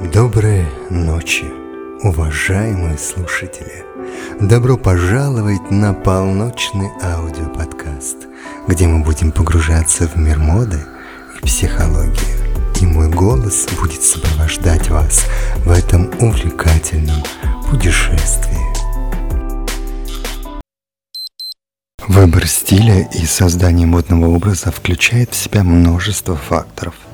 Доброй ночи, уважаемые слушатели! Добро пожаловать на полночный аудиоподкаст, где мы будем погружаться в мир моды и психологии. И мой голос будет сопровождать вас в этом увлекательном путешествии. Выбор стиля и создание модного образа включает в себя множество факторов –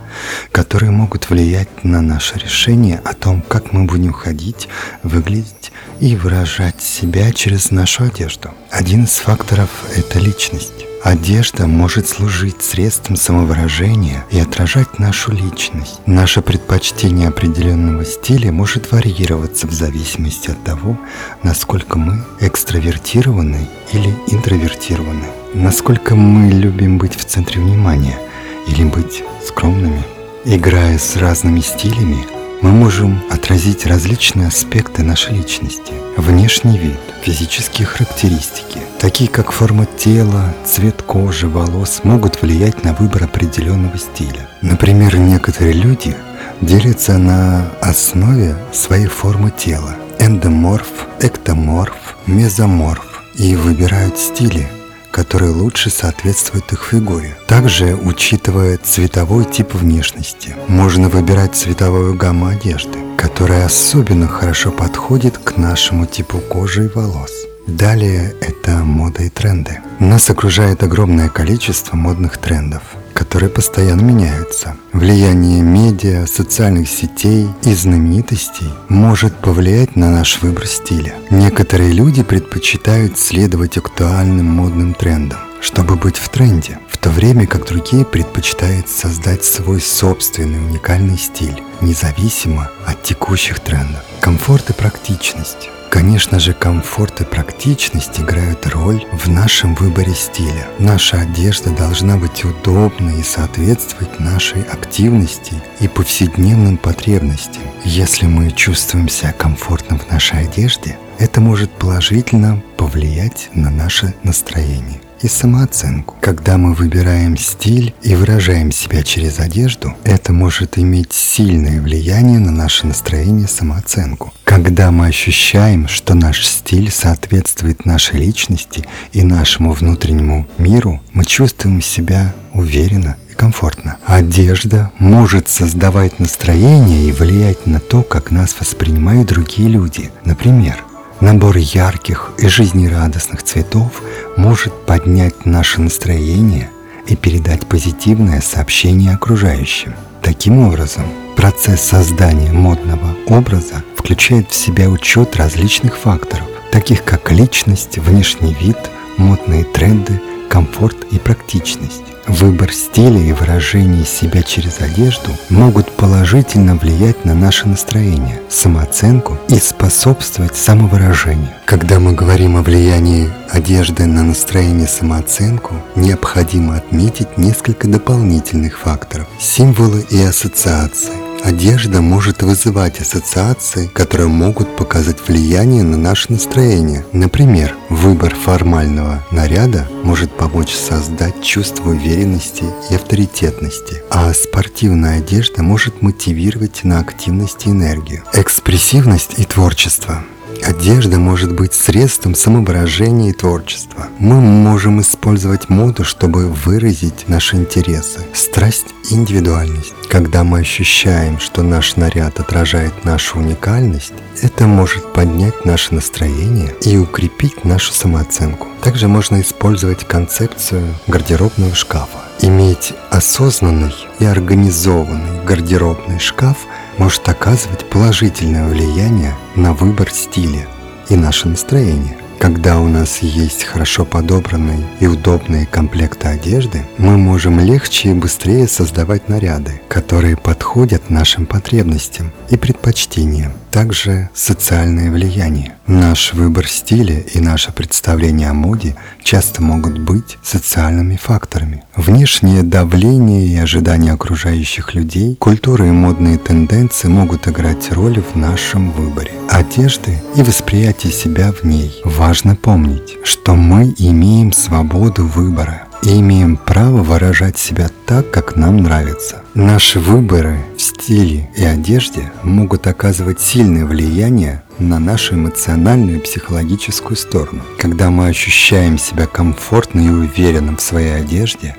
которые могут влиять на наше решение о том, как мы будем ходить, выглядеть и выражать себя через нашу одежду. Один из факторов – это личность. Одежда может служить средством самовыражения и отражать нашу личность. Наше предпочтение определенного стиля может варьироваться в зависимости от того, насколько мы экстравертированы или интровертированы, насколько мы любим быть в центре внимания или быть скромными. Играя с разными стилями, мы можем отразить различные аспекты нашей личности. Внешний вид, физические характеристики, такие как форма тела, цвет кожи, волос, могут влиять на выбор определенного стиля. Например, некоторые люди делятся на основе своей формы тела – эндоморф, эктоморф, мезоморф – и выбирают стили, которые лучше соответствуют их фигуре. Также, учитывая цветовой тип внешности, можно выбирать цветовую гамму одежды, которая особенно хорошо подходит к нашему типу кожи и волос. Далее это мода и тренды. Нас окружает огромное количество модных трендов которые постоянно меняются. Влияние медиа, социальных сетей и знаменитостей может повлиять на наш выбор стиля. Некоторые люди предпочитают следовать актуальным модным трендам, чтобы быть в тренде, в то время как другие предпочитают создать свой собственный уникальный стиль, независимо от текущих трендов. Комфорт и практичность Конечно же, комфорт и практичность играют роль в нашем выборе стиля. Наша одежда должна быть удобной и соответствовать нашей активности и повседневным потребностям. Если мы чувствуем себя комфортно в нашей одежде, это может положительно повлиять на наше настроение и самооценку. Когда мы выбираем стиль и выражаем себя через одежду, это может иметь сильное влияние на наше настроение и самооценку. Когда мы ощущаем, что наш стиль соответствует нашей личности и нашему внутреннему миру, мы чувствуем себя уверенно и комфортно. Одежда может создавать настроение и влиять на то, как нас воспринимают другие люди. Например, Набор ярких и жизнерадостных цветов может поднять наше настроение и передать позитивное сообщение окружающим. Таким образом, процесс создания модного образа включает в себя учет различных факторов, таких как личность, внешний вид, модные тренды, комфорт и практичность. Выбор стиля и выражение себя через одежду могут положительно влиять на наше настроение, самооценку и способствовать самовыражению. Когда мы говорим о влиянии одежды на настроение и самооценку, необходимо отметить несколько дополнительных факторов – символы и ассоциации Одежда может вызывать ассоциации, которые могут показать влияние на наше настроение. Например, выбор формального наряда может помочь создать чувство уверенности и авторитетности, а спортивная одежда может мотивировать на активность и энергию. Экспрессивность и творчество – Одежда может быть средством самовыражения и творчества. Мы можем использовать моду, чтобы выразить наши интересы, страсть и индивидуальность. Когда мы ощущаем, что наш наряд отражает нашу уникальность, это может поднять наше настроение и укрепить нашу самооценку. Также можно использовать концепцию гардеробного шкафа. Иметь осознанный и организованный гардеробный шкаф – может оказывать положительное влияние на выбор стиля и наше настроение. Когда у нас есть хорошо подобранные и удобные комплекты одежды, мы можем легче и быстрее создавать наряды, которые подходят нашим потребностям и предпочтениям. Также социальное влияние. Наш выбор стиля и наше представление о моде часто могут быть социальными факторами. Внешнее давление и ожидания окружающих людей, культура и модные тенденции могут играть роль в нашем выборе. Одежды и восприятие себя в ней. Важно помнить, что мы имеем свободу выбора и имеем право выражать себя так, как нам нравится. Наши выборы в стиле и одежде могут оказывать сильное влияние на нашу эмоциональную и психологическую сторону. Когда мы ощущаем себя комфортно и уверенно в своей одежде,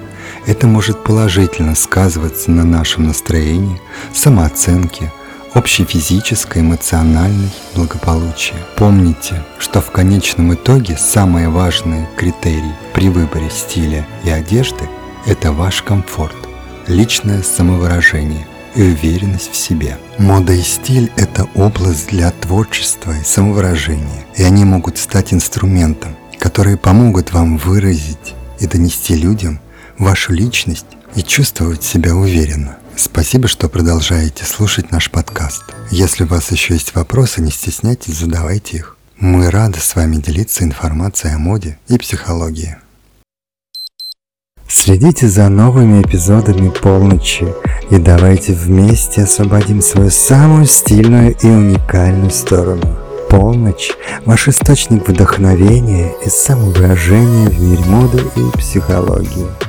это может положительно сказываться на нашем настроении, самооценке, общей физической, эмоциональной благополучии. Помните, что в конечном итоге самый важный критерий при выборе стиля и одежды – это ваш комфорт, личное самовыражение и уверенность в себе. Мода и стиль – это область для творчества и самовыражения, и они могут стать инструментом, которые помогут вам выразить и донести людям вашу личность и чувствовать себя уверенно. Спасибо, что продолжаете слушать наш подкаст. Если у вас еще есть вопросы, не стесняйтесь, задавайте их. Мы рады с вами делиться информацией о моде и психологии. Следите за новыми эпизодами полночи и давайте вместе освободим свою самую стильную и уникальную сторону. Полночь – ваш источник вдохновения и самовыражения в мире моды и психологии.